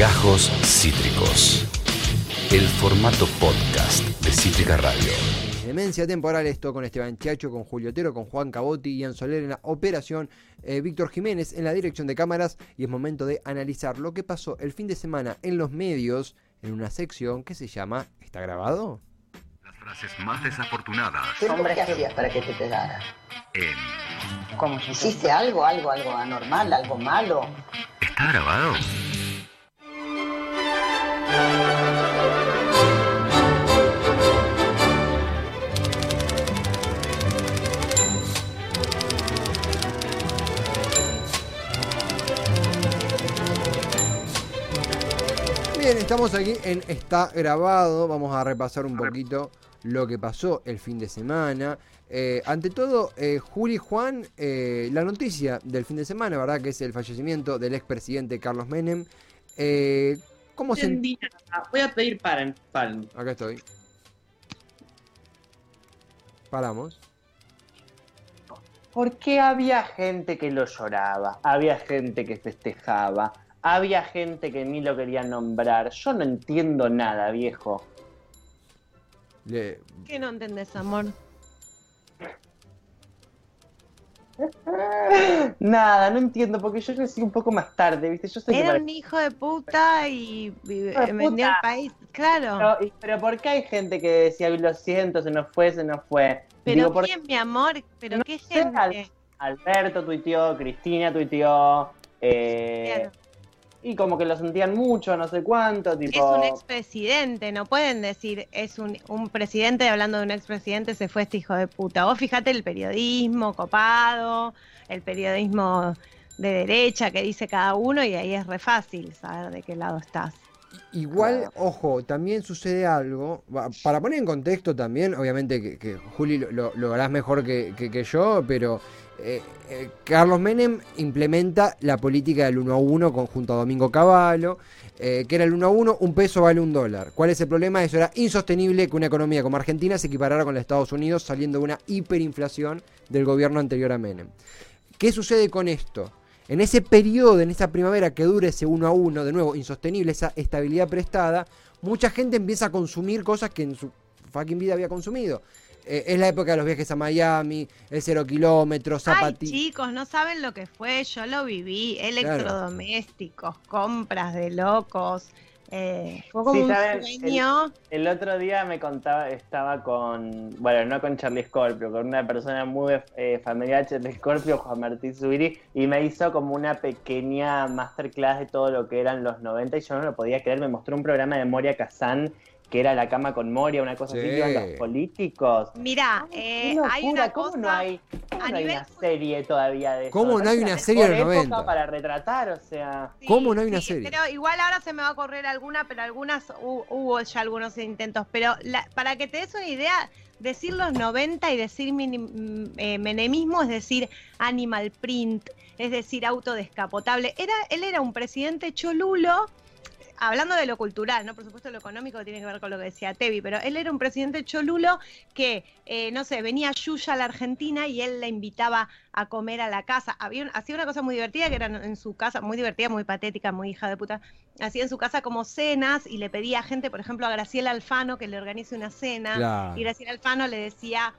Gajos Cítricos. El formato podcast de Cítrica Radio. Demencia temporal esto con Esteban Chacho, con Julio Otero, con Juan Cabotti, Ian Soler en la operación, eh, Víctor Jiménez en la dirección de cámaras y es momento de analizar lo que pasó el fin de semana en los medios en una sección que se llama ¿Está grabado? Las frases más desafortunadas Hombre, ¿qué hacías para que te pegara? en ¿Cómo? ¿Hiciste algo, algo, algo anormal, algo malo? ¿Está grabado? Bien, estamos aquí en Está grabado. Vamos a repasar un poquito lo que pasó el fin de semana. Eh, ante todo, eh, Juli Juan, eh, la noticia del fin de semana, ¿verdad? Que es el fallecimiento del expresidente Carlos Menem. ¿Cómo se.? entendí nada. Voy a pedir paren, paren. Acá estoy. Paramos. ¿Por qué había gente que lo lloraba? Había gente que festejaba. Había gente que ni lo quería nombrar. Yo no entiendo nada, viejo. Le- ¿Qué no entendés, amor? Nada, no entiendo, porque yo crecí un poco más tarde, ¿viste? Yo que Era un hijo de puta y vendió el país. Claro. Pero, pero ¿por qué hay gente que decía, lo siento, se nos fue, se nos fue? Pero Digo, ¿por quién, mi amor, pero No qué gente. Alberto tuiteó, Cristina tuiteó, eh. Y como que lo sentían mucho, no sé cuánto, Es tipo... un expresidente, no pueden decir es un, un presidente hablando de un expresidente se fue este hijo de puta. Vos fijate el periodismo copado, el periodismo de derecha que dice cada uno y ahí es re fácil saber de qué lado estás. Igual, ojo, también sucede algo. Para poner en contexto también, obviamente que, que Juli lo, lo- lo harás mejor que, que- que yo, pero eh, eh, Carlos Menem implementa la política del 1 a 1 con, junto a Domingo Cavallo, eh, que era el 1 a 1, un peso vale un dólar. ¿Cuál es el problema? Eso era insostenible que una economía como Argentina se equiparara con la de Estados Unidos saliendo de una hiperinflación del gobierno anterior a Menem. ¿Qué sucede con esto? En ese periodo, en esa primavera que dure ese uno a uno, de nuevo, insostenible, esa estabilidad prestada, mucha gente empieza a consumir cosas que en su fucking vida había consumido. Eh, es la época de los viajes a Miami, el cero kilómetros, Ay, zapatillas. chicos, no saben lo que fue, yo lo viví, electrodomésticos, compras de locos, eh, fue como Sí, un saben, sueño. El otro día me contaba, estaba con, bueno, no con Charlie Scorpio, con una persona muy eh, familiar de Charlie Scorpio, Juan Martín Zubiri, y me hizo como una pequeña masterclass de todo lo que eran los 90 y yo no lo podía creer, me mostró un programa de Moria Kazan que era La cama con Moria, una cosa así, Sí. que iban los políticos. Mirá, eh, hay una ¿cómo cosa... no hay, cómo a no hay una serie todavía de eso? ¿Cómo no hay una serie de los mejor época 90? para retratar, o sea... ¿Cómo no hay una serie? Pero igual ahora se me va a correr alguna, pero algunas hu- hubo ya algunos intentos. Pero la- para que te des una idea, decir los 90 y decir mini- mm, eh, menemismo es decir animal print, es decir auto descapotable. Era, él era un presidente cholulo. Hablando de lo cultural, ¿no? Por supuesto, lo económico tiene que ver con lo que decía Tevi, pero él era un presidente cholulo que, eh, no sé, venía Yuya a la Argentina y él la invitaba a comer a la casa. Había hacía una cosa muy divertida que era en, en su casa, muy divertida, muy patética, muy hija de puta. Hacía en su casa como cenas y le pedía a gente, por ejemplo, a Graciela Alfano que le organice una cena. Claro. Y Graciela Alfano le decía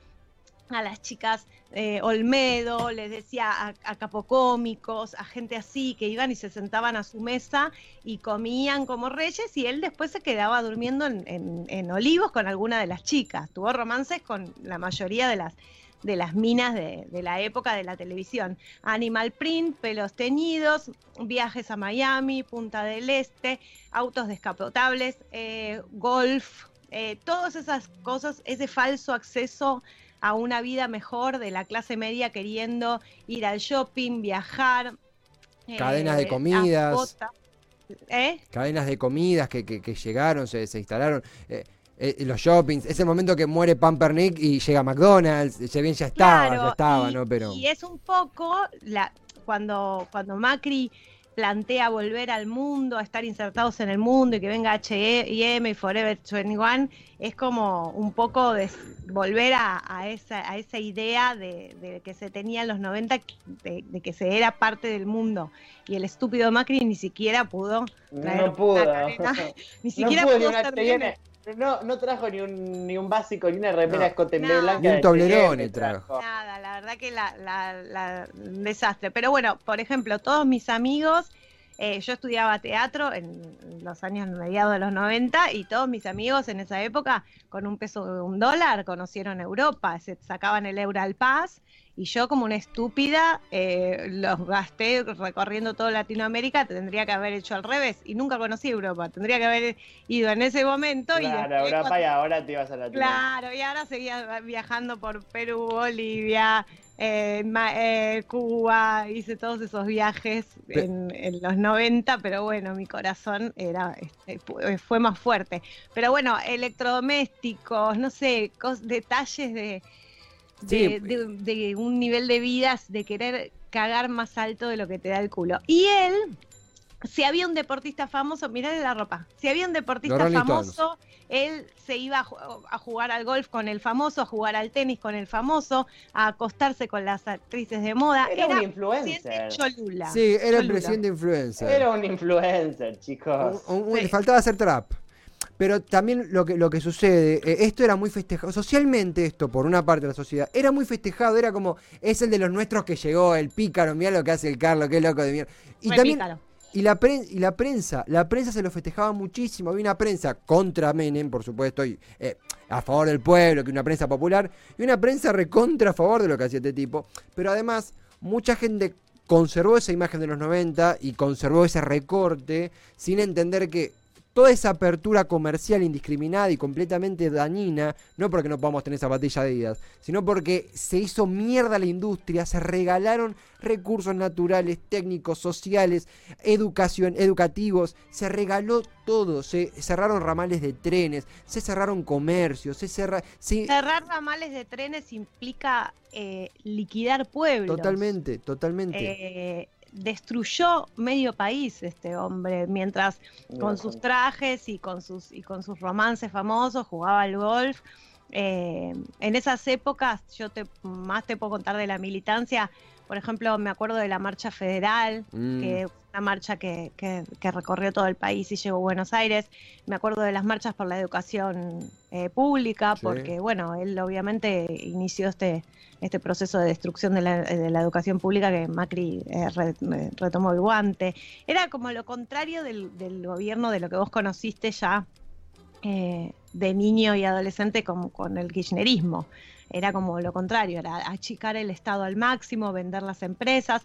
a las chicas eh, Olmedo, les decía a, capocómicos, a gente así que iban y se sentaban a su mesa y comían como reyes y él después se quedaba durmiendo en, en- en Olivos con alguna de las chicas. Tuvo romances con la mayoría de las de las minas de, de la época de la televisión. Animal print, pelos teñidos, viajes a Miami, Punta del Este, autos descapotables, eh, golf, eh, todas esas cosas, ese falso acceso a una vida mejor de la clase media queriendo ir al shopping, viajar. Cadenas de eh, comidas. ¿Eh? Cadenas de comidas que, que- que llegaron, se, se instalaron. eh, los shoppings, es el momento que muere Pampernick y llega McDonald's, ya bien ya estaba, Claro, ya estaba, y, ¿no? Pero y es un poco la cuando, cuando Macri plantea volver al mundo, a estar insertados en el mundo y que venga H&M y Forever 21, es como un poco de volver a, a esa, a esa idea de, de que se tenía en los 90, de, de que se era parte del mundo. Y el estúpido Macri ni siquiera pudo traer No pudo. una cadena, ni siquiera no pudo, pudo No, no trajo ni un, ni un básico, ni una remera No. escote Nada. blanca. Ni un Toblerone H&M trajo. Nada, la verdad que la, la- la- un desastre. Pero bueno, por ejemplo, todos mis amigos, eh, yo estudiaba teatro en los años mediados de los 90 y todos mis amigos en esa época, con un peso de un dólar, conocieron Europa, se sacaban el euro al paz. Y yo como una estúpida eh, los gasté recorriendo toda Latinoamérica, tendría que haber hecho al revés y nunca conocí Europa, tendría que haber ido en ese momento y Claro, después Europa cuando- y ahora te ibas a Latinoamérica. Claro, y ahora seguía viajando por Perú, Bolivia, eh, eh, Cuba, hice todos esos viajes en, en los 90, pero bueno, mi corazón era este, fue, fue más fuerte. Pero bueno, electrodomésticos, no sé, cos- detalles de, de, Sí. de- de un nivel de vidas, de querer cagar más alto de lo que te da el culo. Y él, si había un deportista famoso, mirá la ropa, si había un deportista famoso, él se iba a, ju- a jugar al golf con el famoso, a jugar al tenis con el famoso, a acostarse con las actrices de moda. Era un influencer. Cholula. Sí, era el presidente influencer. Era un influencer, chicos. Un- un- Sí. Le faltaba hacer trap. Pero también lo que, lo que sucede, eh, esto era muy festejado, socialmente esto, por una parte de la sociedad, era muy festejado, era como, es el de los nuestros que llegó, el pícaro, mira lo que hace el Carlos, qué loco de mierda. Y Re también, pícaro. Y la, pren- y la prensa, la prensa se lo festejaba muchísimo, había una prensa contra Menem, por supuesto, y eh, a favor del pueblo, que una prensa popular, y una prensa recontra a favor de lo que hacía este tipo, pero además, mucha gente conservó esa imagen de los 90 y conservó ese recorte sin entender que toda esa apertura comercial indiscriminada y completamente dañina, no porque no podamos tener zapatilla de Adidas, sino porque se hizo mierda la industria, se regalaron recursos naturales, técnicos, sociales, educación, educativos, se regaló todo, se cerraron ramales de trenes, se cerraron comercios, se cerra, se- Cerrar ramales de trenes implica eh, liquidar pueblos. totalmente, totalmente. Eh, destruyó medio país este hombre mientras con sus trajes y con sus y con sus romances famosos jugaba al golf. Eh, en esas épocas yo te más te puedo contar de la militancia. Por ejemplo me acuerdo de la marcha federal Mm. que una marcha que, que- que recorrió todo el país y llegó a Buenos Aires me acuerdo de las marchas por la educación eh, pública Sí. porque bueno él obviamente inició este este proceso de destrucción de la, de la educación pública que Macri eh, re- retomó el guante. Era como lo contrario del, del gobierno de lo que vos conociste ya eh, de niño y adolescente con, con el kirchnerismo. Era como lo contrario, era achicar el Estado al máximo, vender las empresas,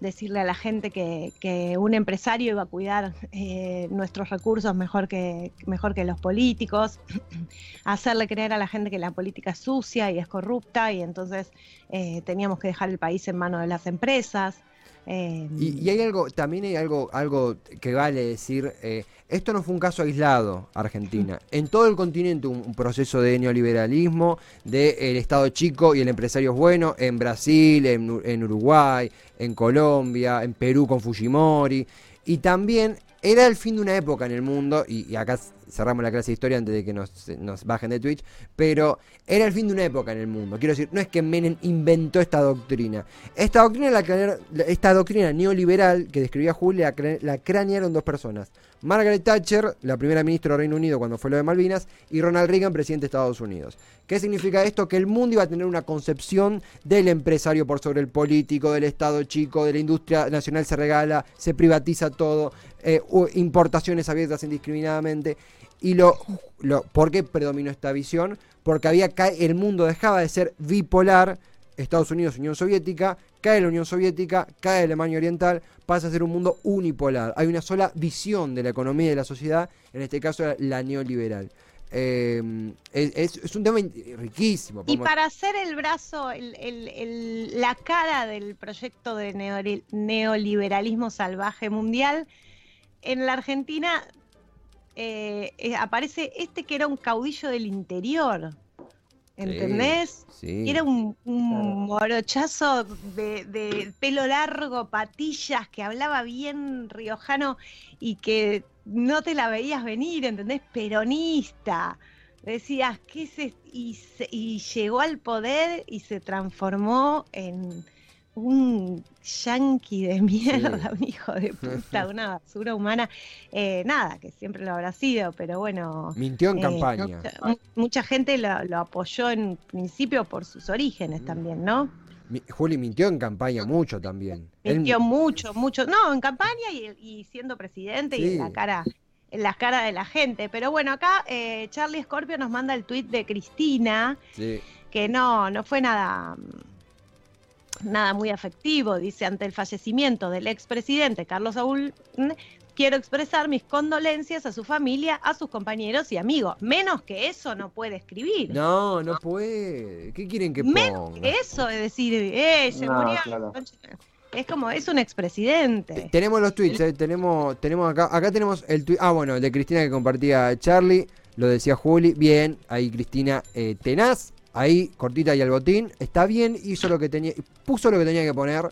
decirle a la gente que, que un empresario iba a cuidar eh, nuestros recursos mejor que, mejor que los políticos, hacerle creer a la gente que la política es sucia y es corrupta y entonces eh, teníamos que dejar el país en manos de las empresas. Eh, Y, y hay algo, también hay algo, algo que vale decir, eh, esto no fue un caso aislado, Argentina. En todo el continente un, un proceso de neoliberalismo, del Estado chico y el empresario es bueno, en Brasil, en, Ur- en Uruguay, en Colombia, en Perú con Fujimori. Y también era el fin de una época en el mundo, y, y acá cerramos la clase de historia antes de que nos, nos bajen de Twitch, pero era el fin de una época en el mundo. Quiero decir, no es que Menem inventó esta doctrina. Esta doctrina, la, esta doctrina neoliberal que describía Julia, la, la cranearon dos personas. Margaret Thatcher, la primera ministra del Reino Unido cuando fue lo de Malvinas, y Ronald Reagan, presidente de Estados Unidos. ¿Qué significa esto? Que el mundo iba a tener una concepción del empresario por sobre el político, del Estado chico, de la industria nacional se regala, se privatiza todo, eh, importaciones abiertas indiscriminadamente. Y lo, lo, ¿por qué predominó esta visión? Porque había el mundo dejaba de ser bipolar, Estados Unidos, Unión Soviética, cae la Unión Soviética, cae Alemania Oriental, pasa a ser un mundo unipolar. Hay una sola visión de la economía y de la sociedad, en este caso la, neoliberal. Eh, es, es- un tema riquísimo. Y para hacer el brazo, el- el- el- la cara del proyecto de neoliberalismo salvaje mundial, en la Argentina eh, eh, aparece este que era un caudillo del interior, ¿entendés? Sí. Era un, un morochazo de, de pelo largo, patillas, que hablaba bien riojano y que no te la veías venir, ¿entendés? Peronista. Decías, ¿qué es esto? Y, se- y llegó al poder y se transformó en un yanqui de mierda, un hijo de puta, una basura humana. Eh, nada, que siempre lo habrá sido, pero bueno. Mintió en eh, campaña. mucha, mu- mucha gente lo, lo apoyó en principio por sus orígenes Mm. también, ¿no? Mi- Juli mintió en campaña mucho también. Él- Mintió mucho, mucho. No, en campaña y, y siendo presidente y en la cara en las caras de la gente. Pero bueno, acá eh, Charlie Scorpio nos manda el tuit de Cristina, sí. que no, no fue nada, nada muy afectivo. Dice, ante el fallecimiento del expresidente Carlos Saúl, mm, quiero expresar mis condolencias a su familia, a sus compañeros y amigos. Menos que eso no puede escribir. No, no puede. ¿Qué quieren que Menos ponga? que eso es decir, eh, se No, murió. claro. Es como, es un Te- expresidente. Tenemos los tweets, eh, tenemos, tenemos acá, acá tenemos el tweet, ah bueno, el de Cristina que compartía Charlie, lo decía Juli, bien, ahí Cristina eh, tenaz, ahí cortita y al botín, está bien, hizo lo que tenía, puso lo que tenía que poner,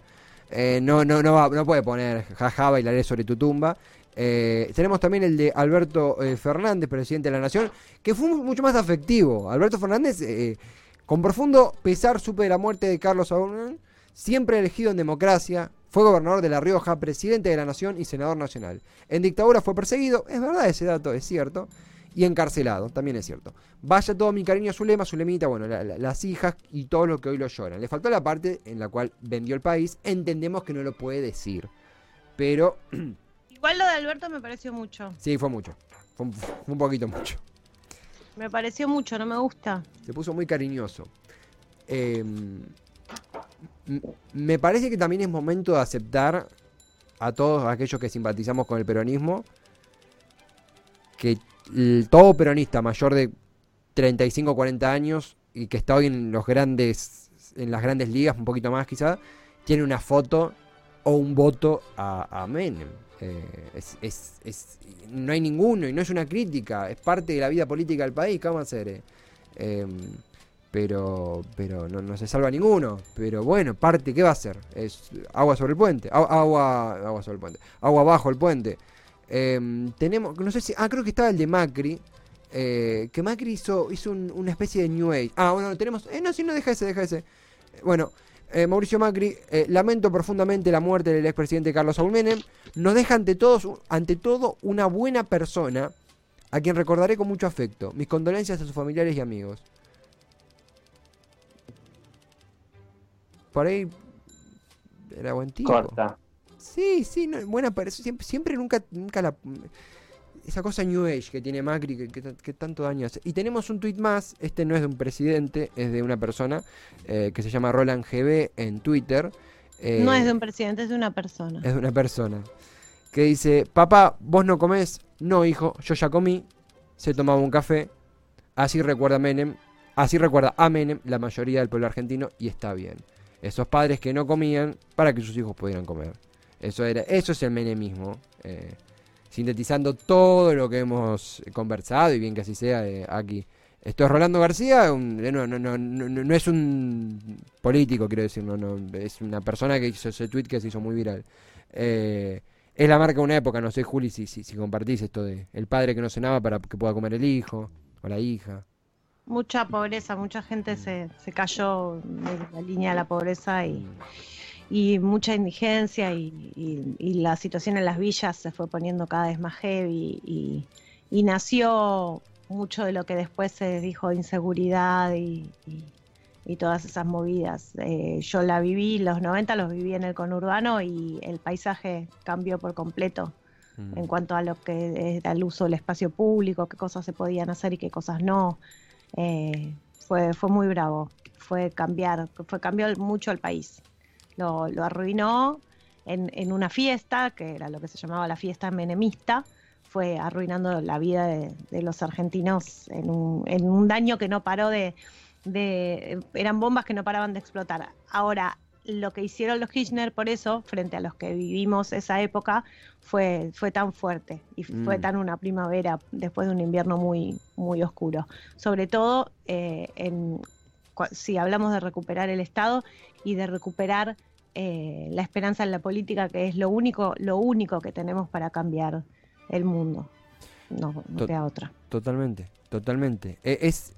eh, no, no, no, va, no puede poner jaja, bailaré sobre tu tumba. Eh, tenemos también el de Alberto eh, Fernández, presidente de la Nación, que fue mu- mucho más afectivo. Alberto Fernández, eh, con profundo pesar, supe de la muerte de Carlos Saúl, siempre elegido en democracia, fue gobernador de La Rioja, presidente de la Nación y senador nacional. En dictadura fue perseguido, es verdad ese dato, es cierto, y encarcelado, también es cierto. Vaya todo mi cariño a Zulema, Zulemita, bueno, la- la- las hijas y todo lo que hoy lo lloran. Le faltó la parte en la cual vendió el país, entendemos que no lo puede decir, pero Igual lo de Alberto me pareció mucho. sí, fue mucho, fue un, fue un poquito mucho. Me pareció mucho, no me gusta. Se puso muy cariñoso. Eh, m- me parece que también es momento de aceptar a todos aquellos que simpatizamos con el peronismo que todo peronista mayor de 35 o 40 años y que está hoy en los grandes en las grandes ligas un poquito más quizá tiene una foto o un voto a, Menem Eh, es, es- no hay ninguno y no es una crítica es parte de la vida política del país ¿qué vamos a hacer? eh? Em, pero pero no, no se salva ninguno pero bueno parte ¿qué va a hacer? es agua sobre el puente agua agua sobre el puente agua bajo el puente Em, tenemos, no sé si, ah, creo que estaba el de Macri, eh, que Macri hizo, hizo un- una especie de New Age. Ah, bueno, tenemos, eh, no, si no, deja ese, deja ese. Bueno, eh, Mauricio Macri, eh, lamento profundamente la muerte del expresidente Carlos Saúl Menem, nos deja ante, todos, ante todo una buena persona, a quien recordaré con mucho afecto. Mis condolencias a sus familiares y amigos. Por ahí era buen tipo. Corta. Sí, sí, no, buena persona. Siempre, siempre nunca, nunca la. Esa cosa New Age que tiene Macri que, que- que tanto daño hace. Y tenemos un tuit más. Este no es de un presidente, es de una persona eh, que se llama Roland GB en Twitter. eh, no es de un presidente, es de una persona. es de una persona. Que dice: Papá, vos no comés. No, hijo, yo ya comí. Se tomaba un café. Así recuerda Menem. Así recuerda a Menem la mayoría del pueblo argentino y está bien. Esos padres que no comían para que sus hijos pudieran comer. Eso, era, eso es el menemismo. eh, sintetizando todo lo que hemos conversado y bien que así sea eh, aquí. Esto es Rolando García, un- no, no, no, no, es un político, quiero decir, no, no, es una persona que hizo ese tweet que se hizo muy viral. Eh, es la marca de una época, no sé, Juli, si, si, si compartís esto de el padre que no cenaba para que pueda comer el hijo o la hija. Mucha pobreza, mucha gente se, se cayó de la línea de la pobreza y, y mucha indigencia y, y- y la situación en las villas se fue poniendo cada vez más heavy y, y nació mucho de lo que después se dijo inseguridad y, todas esas movidas. Eh, yo la viví, los 90 los viví en el conurbano y el paisaje cambió por completo Mm. en cuanto a lo que era el uso del espacio público, qué cosas se podían hacer y qué cosas no. Eh, fue, fue muy bravo, fue cambiar, fue cambió mucho el país. Lo, lo arruinó en, en una fiesta, que era lo que se llamaba la fiesta menemista, fue arruinando la vida de, de los argentinos en un, en un daño que no paró de, de... Eran bombas que no paraban de explotar. Ahora, lo que hicieron los Kirchner, por eso, frente a los que vivimos esa época, fue, fue tan fuerte y fue Mm. tan una primavera después de un invierno muy, muy oscuro. Sobre todo, eh, en, si hablamos de recuperar el Estado y de recuperar eh, la esperanza en la política, que es lo único, lo único que tenemos para cambiar el mundo. No, no queda otra. Totalmente, totalmente. Eh, es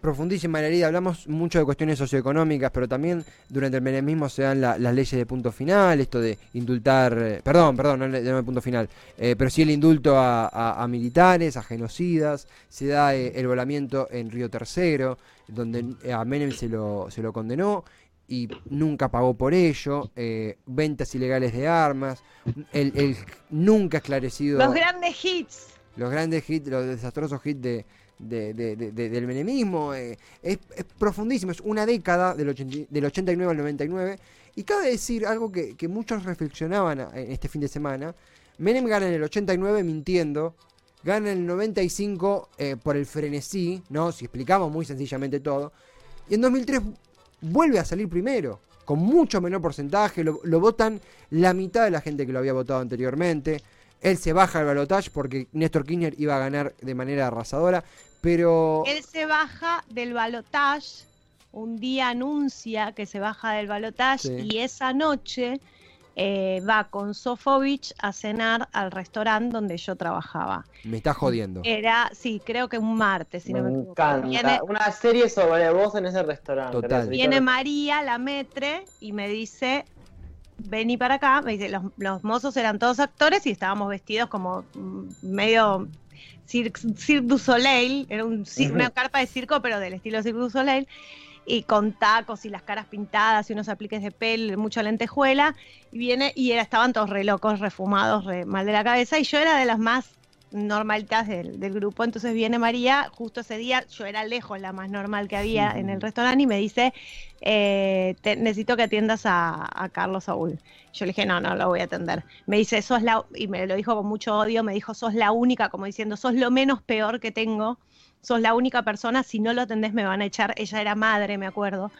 profundísima la herida. Hablamos mucho de cuestiones socioeconómicas, pero también durante el menemismo se dan la- las leyes de punto final, esto de indultar, eh, perdón, perdón, no, de punto final, eh, pero sí el indulto a, militares, a genocidas, se da eh, el volamiento en Río Tercero, donde a Menem se lo, se lo condenó y nunca pagó por ello, eh, ventas ilegales de armas, el, el nunca esclarecido Los grandes hits. Los grandes hits, los desastrosos hits de, de- de- de- de- del menemismo. eh, es, es profundísimo, es una década del, 80 del 89 al 99. Y cabe decir algo que, que muchos reflexionaban en este fin de semana. Menem gana en el 89 mintiendo. Gana en el 95 eh, por el frenesí, ¿no? Si explicamos muy sencillamente todo. Y en 2003 vuelve a salir primero, con mucho menor porcentaje. Lo votan la mitad de la gente que lo había votado anteriormente. Él se baja al balotaje porque Néstor Kirchner iba a ganar de manera arrasadora. Pero. Él se baja del balotage, un día anuncia que se baja del balotage Sí. y esa noche eh, va con Sofovich a cenar al restaurante donde yo trabajaba. Me está jodiendo. Era, sí, creo que un martes, si me no me equivoco. encanta. Viene, Una serie sobre vos en ese restaurante. Total. viene María, la metre, y me dice, vení para acá. Me dice, los, los mozos eran todos actores y estábamos vestidos como mm, medio Cirque, Cirque du Soleil, era un una carpa de circo, pero del estilo Cirque du Soleil, y con tacos y las caras pintadas y unos apliques de pel, mucha lentejuela, y viene, y era, estaban todos re locos, refumados, re mal de la cabeza, y yo era de las más normalitas del, del grupo, entonces viene María, justo ese día, yo era lejos la más normal que había en el restaurante, y me dice, eh, te- necesito que atiendas a, a Carlos Saúl. Yo le dije, no, no lo voy a atender. Me dice, sos la, y me lo dijo con mucho odio, me dijo, sos la única, como diciendo, sos lo menos peor que tengo, sos la única persona, si no lo atendés me van a echar. Ella era madre, me acuerdo,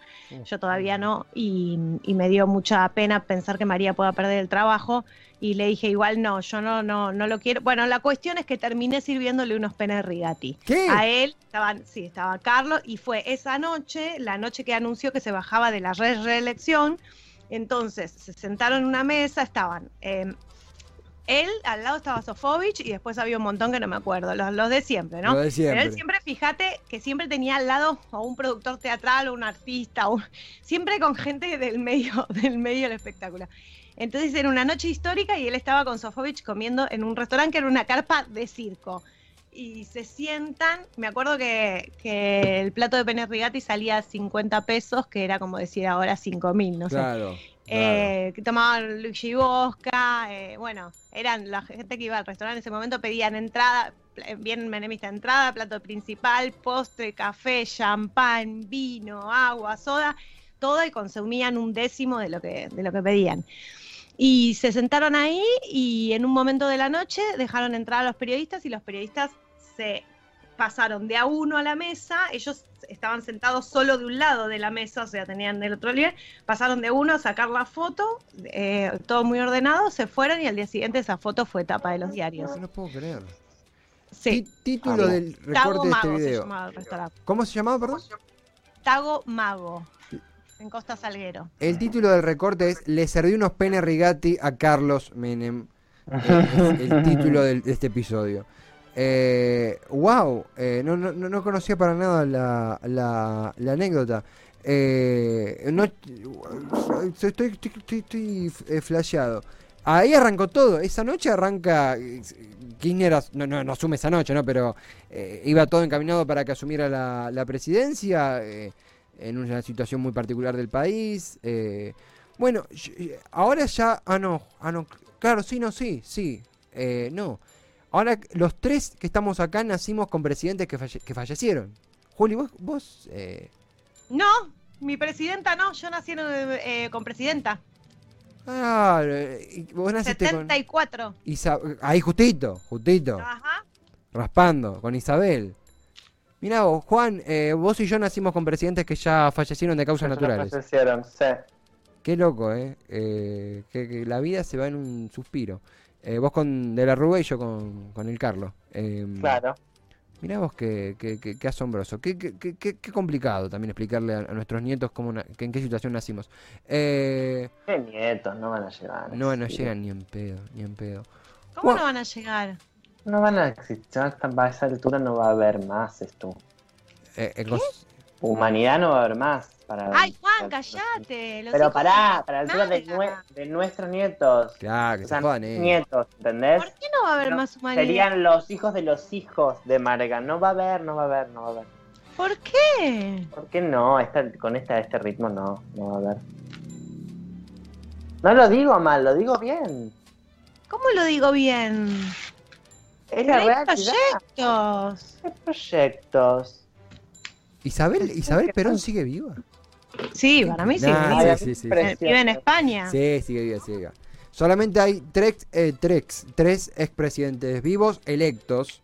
yo todavía no, y, y me dio mucha pena pensar que María pueda perder el trabajo, y le dije, igual no, yo no, no, no lo quiero. Bueno, la cuestión es que terminé sirviéndole unos penes rigati. ¿Qué? A él estaban, sí, estaba Carlos y fue esa noche, la noche que anunció que se bajaba de la re- reelección. Entonces se sentaron en una mesa, estaban eh, él, al lado estaba Sofovich y después había un montón que no me acuerdo, los, los de siempre, ¿no? De siempre. Pero él siempre, fíjate, que siempre tenía al lado a un productor teatral o un artista, o- siempre con gente del medio, del medio del espectáculo. Entonces era una noche histórica y él estaba con Sofovich comiendo en un restaurante que era una carpa de circo. Y se sientan, me acuerdo que, que el plato de pene rigati salía a 50 pesos, que era como decir ahora 5 mil, no sé. Claro. Eh, que tomaban Luigi Bosca, eh, bueno, eran la gente que iba al restaurante en ese momento, pedían entrada, pl- bien menemista, entrada, plato principal, postre, café, champán, vino, agua, soda, todo y consumían un décimo de lo que, de lo que pedían. Y se sentaron ahí y en un momento de la noche dejaron entrar a los periodistas y los periodistas se pasaron de a uno a la mesa, ellos estaban sentados solo de un lado de la mesa, o sea, tenían del otro nivel, pasaron de uno a sacar la foto, eh, todo muy ordenado, se fueron y al día siguiente esa foto fue tapa de los diarios. No puedo creer. Sí, Título Amo. del Tago recorte de este Mago se llamaba el restaurante. ¿Cómo se llamaba, perdón? Tago Mago, en Costa Salguero. El título del recorte es Le serví unos pene rigati a Carlos Menem. Eh, es el título del- de este episodio. Eh, wow, eh, no, no, no no conocía para nada la, la, la anécdota. Eh, no, estoy, estoy, estoy, estoy, eh, flasheado. Ahí arrancó todo. Esa noche arranca. Kirchner as- no, no, no asume esa noche, ¿no? Pero eh, iba todo encaminado para que asumiera la, la presidencia. Eh, en una situación muy particular del país. eh, bueno, y- ahora ya. Ah, no. Ah, no. Claro, sí, no, sí, sí. eh, no. Ahora los tres que estamos acá nacimos con presidentes que, falle- que fallecieron. Juli, vos. vos eh, No, mi presidenta no, yo nací eh, con presidenta. ah, eh, y vos naciste con. 74. Isa- ahí justito, justito. Ajá. Raspando, con Isabel. Mirá vos, Juan, eh, vos y yo nacimos con presidentes que ya fallecieron de causas Ya naturales. fallecieron, sí. Qué loco, ¿eh? eh que, que la vida se va en un suspiro. Eh, vos con De la Rúa y yo con, con el Carlos. Em, Claro. Mirá vos qué, qué, qué- qué asombroso, qué, qué, qué- qué- qué complicado también explicarle a, a nuestros nietos cómo na- que en qué situación nacimos. Eh, Qué nietos, no van a llegar. no, no llegan ni en pedo, ni en pedo. ¿Cómo no van a llegar? No van a existir, hasta a esa altura no va a haber más esto. Eh, eh, Humanidad no va a haber más. Para, Ay, Juan, para- callate. los Pero pará, para la altura de, Nada. nue- de nuestros nietos. claro, que O se sea, jodan, eh. nietos, ¿entendés? ¿Por qué no va a haber No, más humanidad? Serían los hijos de los hijos de Marga. No va a haber, no va a haber, no va a haber. ¿Por qué? ¿Por qué no? Esta- con esta, este ritmo no, no va a haber. No lo digo mal, lo digo bien. ¿Cómo lo digo bien? Es la Hay realidad. proyectos. Hay proyectos. Isabel, Isabel Perón sigue viva. Sí, para mí sí. Nah, vive. sí, sí, sí. Vive en España. Sí, sigue viva, sigue viva. Solamente hay tres, eh, tres, tres expresidentes vivos electos.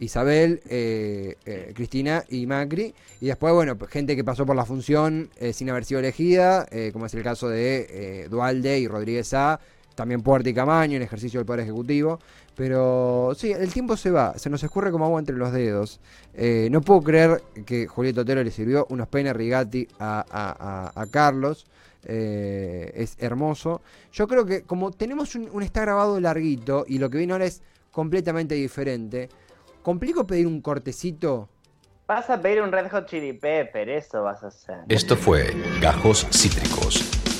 Isabel, eh, eh, Cristina y Macri. Y después, bueno, pues, gente que pasó por la función eh, sin haber sido elegida, eh, como es el caso de eh, Dualde y Rodríguez A. También Puerta y Camaño en ejercicio del Poder Ejecutivo. Pero sí, el tiempo se va, se nos escurre como agua entre los dedos. Eh, no puedo creer que Julieta Otero le sirvió unos peines rigati a, a- a- a Carlos. Eh, es hermoso. Yo creo que como tenemos un, un está grabado larguito y lo que viene ahora es completamente diferente, complico pedir un cortecito. Vas a pedir un Red Hot Chili Pepper, eso vas a hacer. Esto fue Gajos Cítricos.